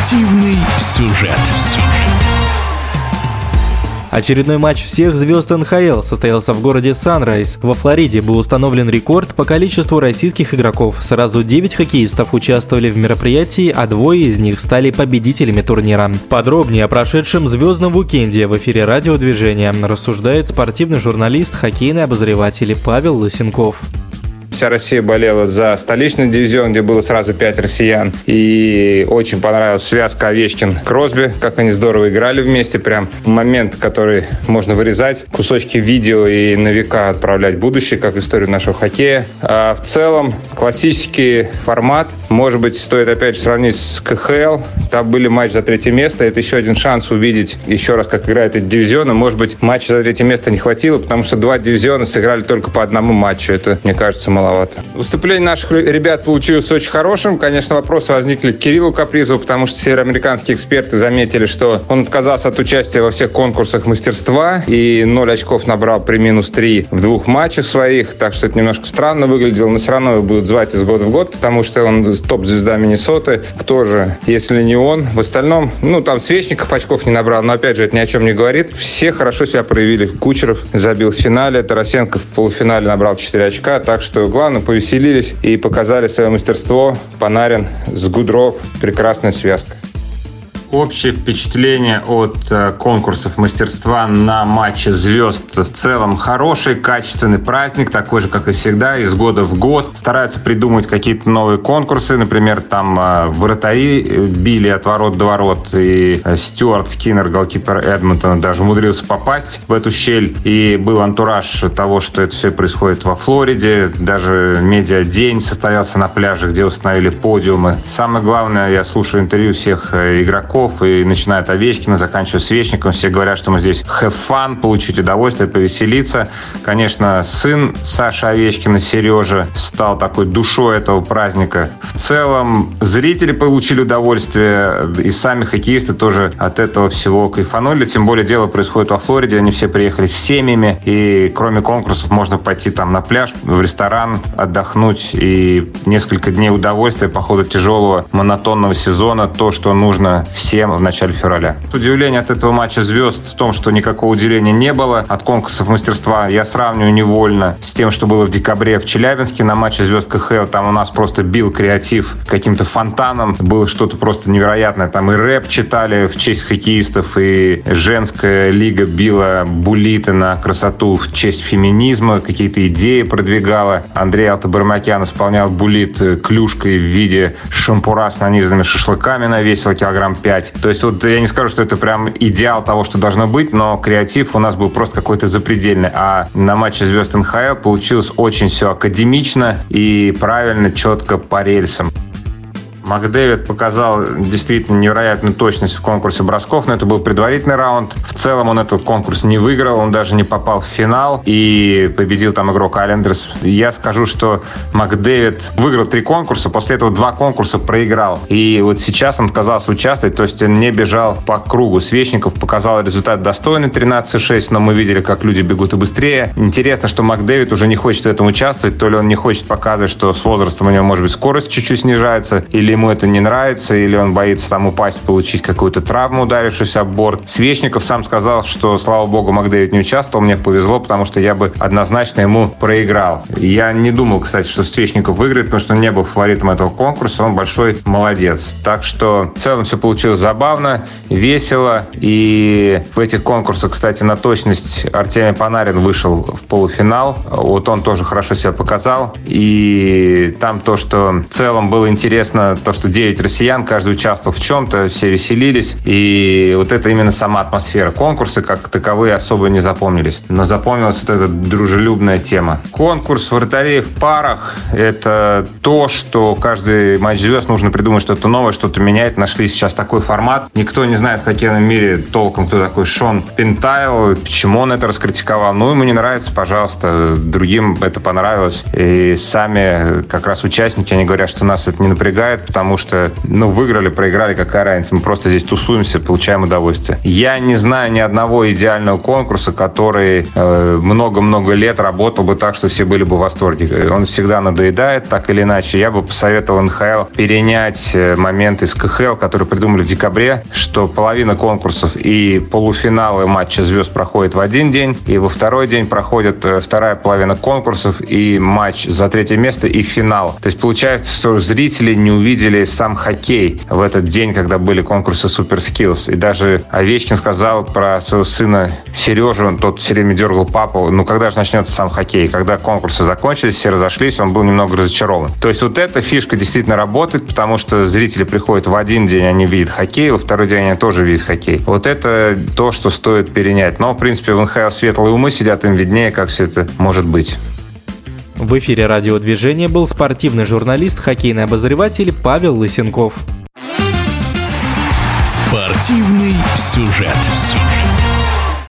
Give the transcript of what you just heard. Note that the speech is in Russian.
Спортивный сюжет. Очередной матч всех звезд НХЛ состоялся в городе Санрайз. Во Флориде был установлен рекорд по количеству российских игроков. Сразу 9 хоккеистов участвовали в мероприятии, а двое из них стали победителями турнира. Подробнее о прошедшем звездном уикенде в эфире радиодвижения рассуждает спортивный журналист, хоккейный обозреватель Павел Лысенков вся Россия болела за столичный дивизион, где было сразу пять россиян. И очень понравилась связка Овечкин-Кросби, как они здорово играли вместе. Прям момент, который можно вырезать, кусочки видео и на века отправлять в будущее, как историю нашего хоккея. А в целом, классический формат. Может быть, стоит опять же сравнить с КХЛ. Там были матчи за третье место. Это еще один шанс увидеть еще раз, как играет эти дивизионы. Может быть, матча за третье место не хватило, потому что два дивизиона сыграли только по одному матчу. Это, мне кажется, мало маловато. Выступление наших ребят получилось очень хорошим. Конечно, вопросы возникли к Кириллу Капризову, потому что североамериканские эксперты заметили, что он отказался от участия во всех конкурсах мастерства и 0 очков набрал при минус 3 в двух матчах своих, так что это немножко странно выглядело, но все равно его будут звать из года в год, потому что он топ-звезда Миннесоты. Кто же, если не он? В остальном, ну, там Свечников очков не набрал, но, опять же, это ни о чем не говорит. Все хорошо себя проявили. Кучеров забил в финале, Тарасенко в полуфинале набрал 4 очка, так что главное, повеселились и показали свое мастерство. Панарин с Гудров. Прекрасная связка общее впечатление от э, конкурсов мастерства на матче звезд в целом хороший, качественный праздник, такой же, как и всегда, из года в год. Стараются придумать какие-то новые конкурсы, например, там э, вратари били от ворот до ворот, и э, Стюарт Скиннер, голкипер Эдмонтона, даже умудрился попасть в эту щель, и был антураж того, что это все происходит во Флориде, даже медиа-день состоялся на пляже, где установили подиумы. Самое главное, я слушаю интервью всех игроков, игроков, и начиная от Овечкина, заканчивая Свечником, все говорят, что мы здесь have fun, получить удовольствие, повеселиться. Конечно, сын Саши Овечкина, Сережа, стал такой душой этого праздника. В целом, зрители получили удовольствие, и сами хоккеисты тоже от этого всего кайфанули. Тем более дело происходит во Флориде, они все приехали с семьями, и кроме конкурсов можно пойти там на пляж, в ресторан, отдохнуть, и несколько дней удовольствия по ходу тяжелого монотонного сезона, то, что нужно всем всем в начале февраля. Удивление от этого матча звезд в том, что никакого удивления не было от конкурсов мастерства. Я сравниваю невольно с тем, что было в декабре в Челябинске на матче звезд КХЛ. Там у нас просто бил креатив каким-то фонтаном. Было что-то просто невероятное. Там и рэп читали в честь хоккеистов, и женская лига била булиты на красоту в честь феминизма, какие-то идеи продвигала. Андрей Алтабармакян исполнял булит клюшкой в виде шампура с нанизанными шашлыками на весело килограмм 5 играть. То есть вот я не скажу, что это прям идеал того, что должно быть, но креатив у нас был просто какой-то запредельный. А на матче звезд НХЛ получилось очень все академично и правильно, четко по рельсам. Макдэвид показал действительно невероятную точность в конкурсе бросков, но это был предварительный раунд. В целом он этот конкурс не выиграл, он даже не попал в финал и победил там игрок Алендерс. Я скажу, что Макдэвид выиграл три конкурса, после этого два конкурса проиграл. И вот сейчас он отказался участвовать, то есть он не бежал по кругу. Свечников показал результат достойный 13-6, но мы видели, как люди бегут и быстрее. Интересно, что Макдэвид уже не хочет в этом участвовать, то ли он не хочет показывать, что с возрастом у него, может быть, скорость чуть-чуть снижается, или ему это не нравится, или он боится там упасть, получить какую-то травму, ударившись об борт. Свечников сам сказал, что, слава богу, Макдэвид не участвовал, мне повезло, потому что я бы однозначно ему проиграл. Я не думал, кстати, что Свечников выиграет, потому что он не был фаворитом этого конкурса, он большой молодец. Так что в целом все получилось забавно, весело, и в этих конкурсах, кстати, на точность Артемий Панарин вышел в полуфинал, вот он тоже хорошо себя показал, и там то, что в целом было интересно, то, что 9 россиян, каждый участвовал в чем-то, все веселились. И вот это именно сама атмосфера. Конкурсы как таковые особо не запомнились. Но запомнилась вот эта дружелюбная тема. Конкурс вратарей в парах – это то, что каждый матч звезд нужно придумать что-то новое, что-то менять. Нашли сейчас такой формат. Никто не знает в хоккейном мире толком, кто такой Шон Пентайл, почему он это раскритиковал. Ну, ему не нравится, пожалуйста. Другим это понравилось. И сами как раз участники, они говорят, что нас это не напрягает, потому что, ну, выиграли, проиграли, какая разница. Мы просто здесь тусуемся, получаем удовольствие. Я не знаю ни одного идеального конкурса, который э, много-много лет работал бы так, что все были бы в восторге. Он всегда надоедает, так или иначе. Я бы посоветовал НХЛ перенять э, момент из КХЛ, который придумали в декабре, что половина конкурсов и полуфиналы матча звезд проходят в один день, и во второй день проходит э, вторая половина конкурсов и матч за третье место и финал. То есть получается, что зрители не увидели сам хоккей в этот день, когда были конкурсы Skills. И даже Овечкин сказал про своего сына Сережу, он тот все время дергал папу, ну когда же начнется сам хоккей? Когда конкурсы закончились, все разошлись, он был немного разочарован. То есть вот эта фишка действительно работает, потому что зрители приходят в один день, они видят хоккей, во второй день они тоже видят хоккей. Вот это то, что стоит перенять. Но, в принципе, в НХЛ светлые умы сидят, им виднее, как все это может быть. В эфире радиодвижения был спортивный журналист, хоккейный обозреватель Павел Лысенков. Спортивный сюжет.